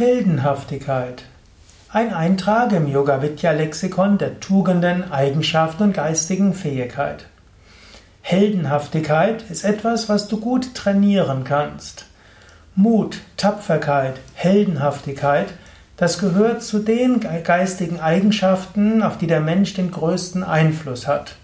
Heldenhaftigkeit. Ein Eintrag im Yoga Vidya Lexikon der Tugenden, Eigenschaften und geistigen Fähigkeit. Heldenhaftigkeit ist etwas, was du gut trainieren kannst. Mut, Tapferkeit, Heldenhaftigkeit, das gehört zu den geistigen Eigenschaften, auf die der Mensch den größten Einfluss hat.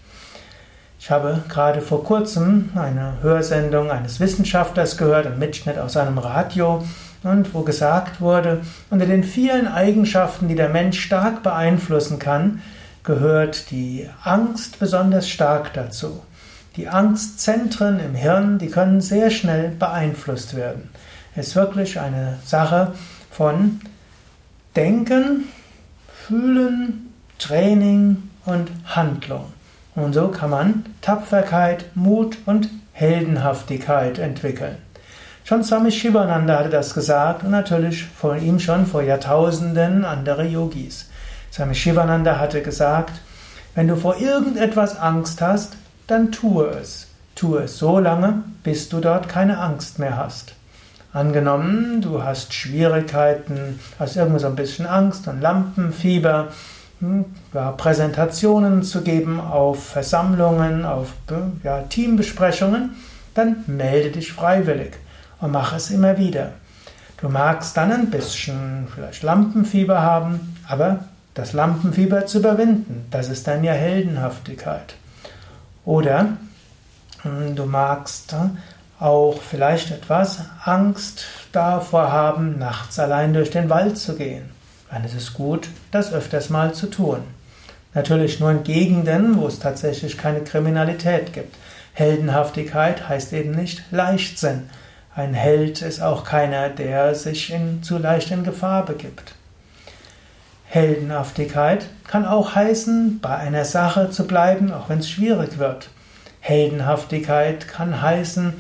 Ich habe gerade vor kurzem eine Hörsendung eines Wissenschaftlers gehört, ein Mitschnitt aus einem Radio, und wo gesagt wurde, unter den vielen Eigenschaften, die der Mensch stark beeinflussen kann, gehört die Angst besonders stark dazu. Die Angstzentren im Hirn, die können sehr schnell beeinflusst werden. Es ist wirklich eine Sache von Denken, Fühlen, Training und Handlung. Und so kann man Tapferkeit, Mut und Heldenhaftigkeit entwickeln. Schon Swami Shivananda hatte das gesagt und natürlich vor ihm schon vor Jahrtausenden andere Yogis. Swami Shivananda hatte gesagt, wenn du vor irgendetwas Angst hast, dann tue es. Tue es so lange, bis du dort keine Angst mehr hast. Angenommen, du hast Schwierigkeiten, hast irgendwie so ein bisschen Angst und Lampenfieber, hm, ja, Präsentationen zu geben auf Versammlungen, auf ja, Teambesprechungen, dann melde dich freiwillig und mach es immer wieder. Du magst dann ein bisschen vielleicht Lampenfieber haben, aber das Lampenfieber zu überwinden, das ist dann ja Heldenhaftigkeit. Oder hm, du magst auch vielleicht etwas Angst davor haben, nachts allein durch den Wald zu gehen. Dann ist es gut, das öfters mal zu tun. Natürlich nur in Gegenden, wo es tatsächlich keine Kriminalität gibt. Heldenhaftigkeit heißt eben nicht Leichtsinn. Ein Held ist auch keiner, der sich in, zu leicht in Gefahr begibt. Heldenhaftigkeit kann auch heißen, bei einer Sache zu bleiben, auch wenn es schwierig wird. Heldenhaftigkeit kann heißen,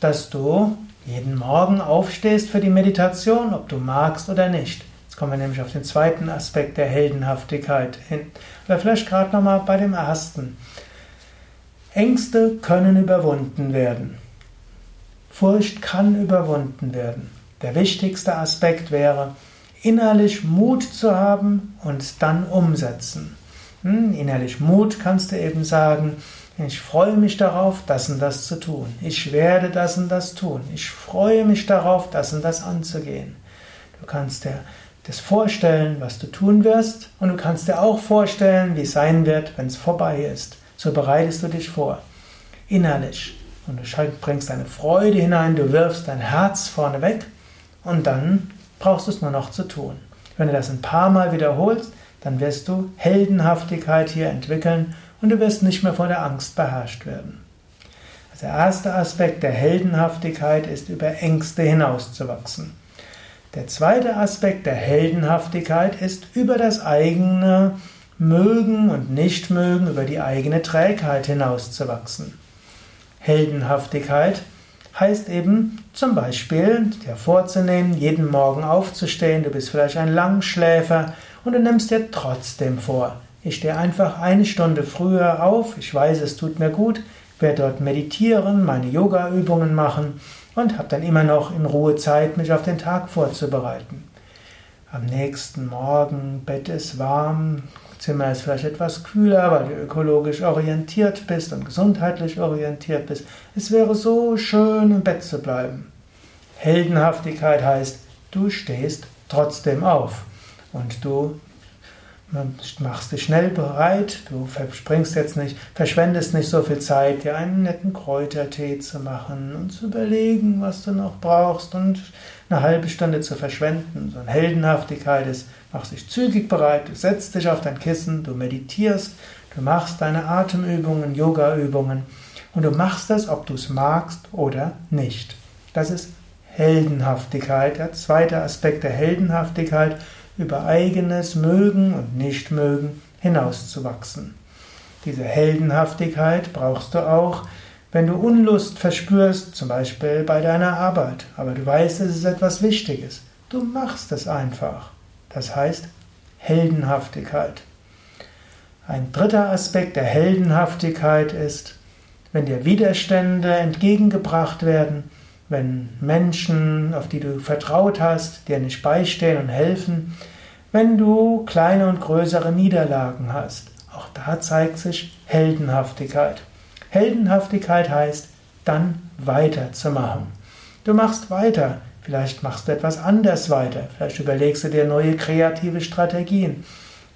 dass du jeden Morgen aufstehst für die Meditation, ob du magst oder nicht. Jetzt kommen wir nämlich auf den zweiten Aspekt der Heldenhaftigkeit hin. Oder vielleicht gerade nochmal bei dem ersten. Ängste können überwunden werden. Furcht kann überwunden werden. Der wichtigste Aspekt wäre, innerlich Mut zu haben und dann umsetzen. Hm, innerlich Mut kannst du eben sagen, ich freue mich darauf, das und das zu tun. Ich werde das und das tun. Ich freue mich darauf, das und das anzugehen. Du kannst dir das vorstellen, was du tun wirst, und du kannst dir auch vorstellen, wie es sein wird, wenn es vorbei ist. So bereitest du dich vor. Innerlich. Und du bringst deine Freude hinein, du wirfst dein Herz vorne weg und dann brauchst du es nur noch zu tun. Wenn du das ein paar Mal wiederholst, dann wirst du Heldenhaftigkeit hier entwickeln und du wirst nicht mehr von der Angst beherrscht werden. Also der erste Aspekt der Heldenhaftigkeit ist, über Ängste hinauszuwachsen. Der zweite Aspekt der Heldenhaftigkeit ist, über das eigene Mögen und Nichtmögen, über die eigene Trägheit hinauszuwachsen. Heldenhaftigkeit heißt eben zum Beispiel dir vorzunehmen, jeden Morgen aufzustehen, du bist vielleicht ein Langschläfer und du nimmst dir trotzdem vor, ich stehe einfach eine Stunde früher auf, ich weiß, es tut mir gut, werde dort meditieren, meine Yoga-Übungen machen und habe dann immer noch in Ruhe Zeit, mich auf den Tag vorzubereiten. Am nächsten Morgen, Bett ist warm, Zimmer ist vielleicht etwas kühler, weil du ökologisch orientiert bist und gesundheitlich orientiert bist. Es wäre so schön, im Bett zu bleiben. Heldenhaftigkeit heißt, du stehst trotzdem auf und du machst dich schnell bereit, du verspringst jetzt nicht, verschwendest nicht so viel Zeit, dir einen netten Kräutertee zu machen und zu überlegen, was du noch brauchst und eine halbe Stunde zu verschwenden. So eine Heldenhaftigkeit ist, machst dich zügig bereit, du setzt dich auf dein Kissen, du meditierst, du machst deine Atemübungen, Yogaübungen und du machst das, ob du es magst oder nicht. Das ist Heldenhaftigkeit, der zweite Aspekt der Heldenhaftigkeit, über eigenes Mögen und Nichtmögen hinauszuwachsen. Diese Heldenhaftigkeit brauchst du auch, wenn du Unlust verspürst, zum Beispiel bei deiner Arbeit, aber du weißt, es ist etwas Wichtiges. Du machst es einfach. Das heißt Heldenhaftigkeit. Ein dritter Aspekt der Heldenhaftigkeit ist, wenn dir Widerstände entgegengebracht werden, wenn Menschen, auf die du vertraut hast, dir nicht beistehen und helfen, wenn du kleine und größere Niederlagen hast. Auch da zeigt sich Heldenhaftigkeit. Heldenhaftigkeit heißt, dann weiterzumachen. Du machst weiter, vielleicht machst du etwas anders weiter, vielleicht überlegst du dir neue kreative Strategien.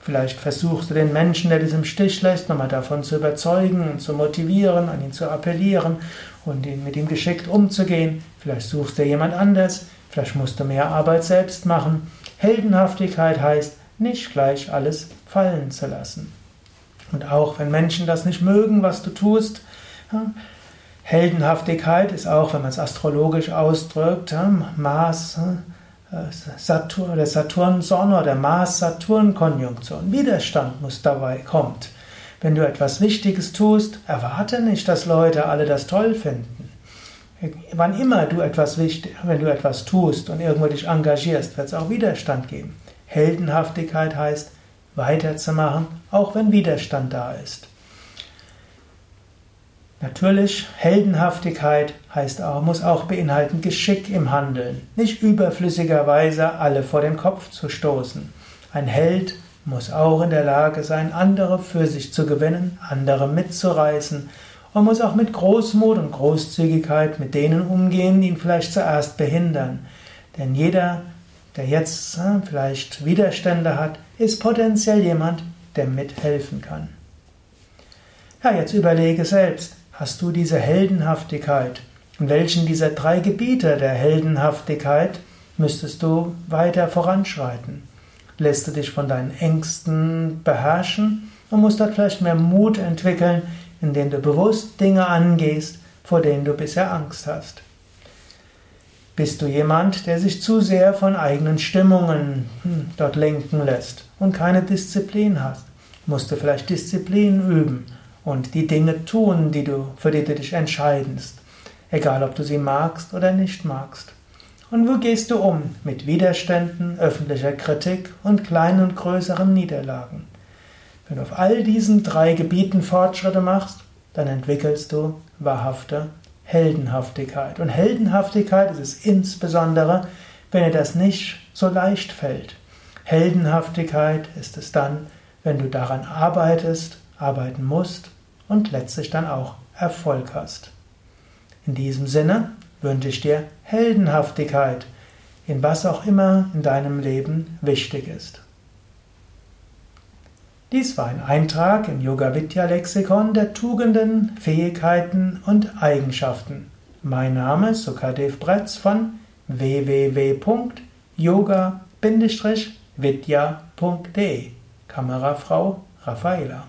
Vielleicht versuchst du den Menschen, der dich im Stich lässt, nochmal davon zu überzeugen und zu motivieren, an ihn zu appellieren und mit ihm geschickt umzugehen. Vielleicht suchst du jemand anders, vielleicht musst du mehr Arbeit selbst machen. Heldenhaftigkeit heißt, nicht gleich alles fallen zu lassen. Und auch wenn Menschen das nicht mögen, was du tust, Heldenhaftigkeit ist auch, wenn man es astrologisch ausdrückt, Mars, Saturn oder Saturn-Sonne oder Mars-Saturn-Konjunktion. Widerstand muss dabei kommt. Wenn du etwas Wichtiges tust, erwarte nicht, dass Leute alle das toll finden. Wann immer du etwas wichtig, wenn du etwas tust und irgendwo dich engagierst, wird es auch Widerstand geben. Heldenhaftigkeit heißt, weiterzumachen, auch wenn Widerstand da ist. Natürlich, Heldenhaftigkeit heißt auch, muss auch beinhalten Geschick im Handeln, nicht überflüssigerweise alle vor den Kopf zu stoßen. Ein Held muss auch in der Lage sein, andere für sich zu gewinnen, andere mitzureißen und muss auch mit Großmut und Großzügigkeit mit denen umgehen, die ihn vielleicht zuerst behindern. Denn jeder, der jetzt äh, vielleicht Widerstände hat, ist potenziell jemand, der mithelfen kann. Ja, jetzt überlege selbst, Hast du diese Heldenhaftigkeit? In welchen dieser drei Gebiete der Heldenhaftigkeit müsstest du weiter voranschreiten? Lässt du dich von deinen Ängsten beherrschen und musst dort vielleicht mehr Mut entwickeln, indem du bewusst Dinge angehst, vor denen du bisher Angst hast? Bist du jemand, der sich zu sehr von eigenen Stimmungen hm, dort lenken lässt und keine Disziplin hast? Musst du vielleicht Disziplin üben und die Dinge tun, die du, für die du dich entscheidest, egal ob du sie magst oder nicht magst. Und wo gehst du um mit Widerständen, öffentlicher Kritik und kleinen und größeren Niederlagen? Wenn du auf all diesen drei Gebieten Fortschritte machst, dann entwickelst du wahrhafte Heldenhaftigkeit. Und Heldenhaftigkeit ist es insbesondere, wenn dir das nicht so leicht fällt. Heldenhaftigkeit ist es dann, wenn du daran arbeitest, arbeiten musst und letztlich dann auch Erfolg hast. In diesem Sinne wünsche ich dir Heldenhaftigkeit in was auch immer in deinem Leben wichtig ist. Dies war ein Eintrag im Yoga Vidya Lexikon der Tugenden, Fähigkeiten und Eigenschaften. Mein Name ist Sukadev Bretz von www.yoga-vidya.de Kamerafrau Raffaela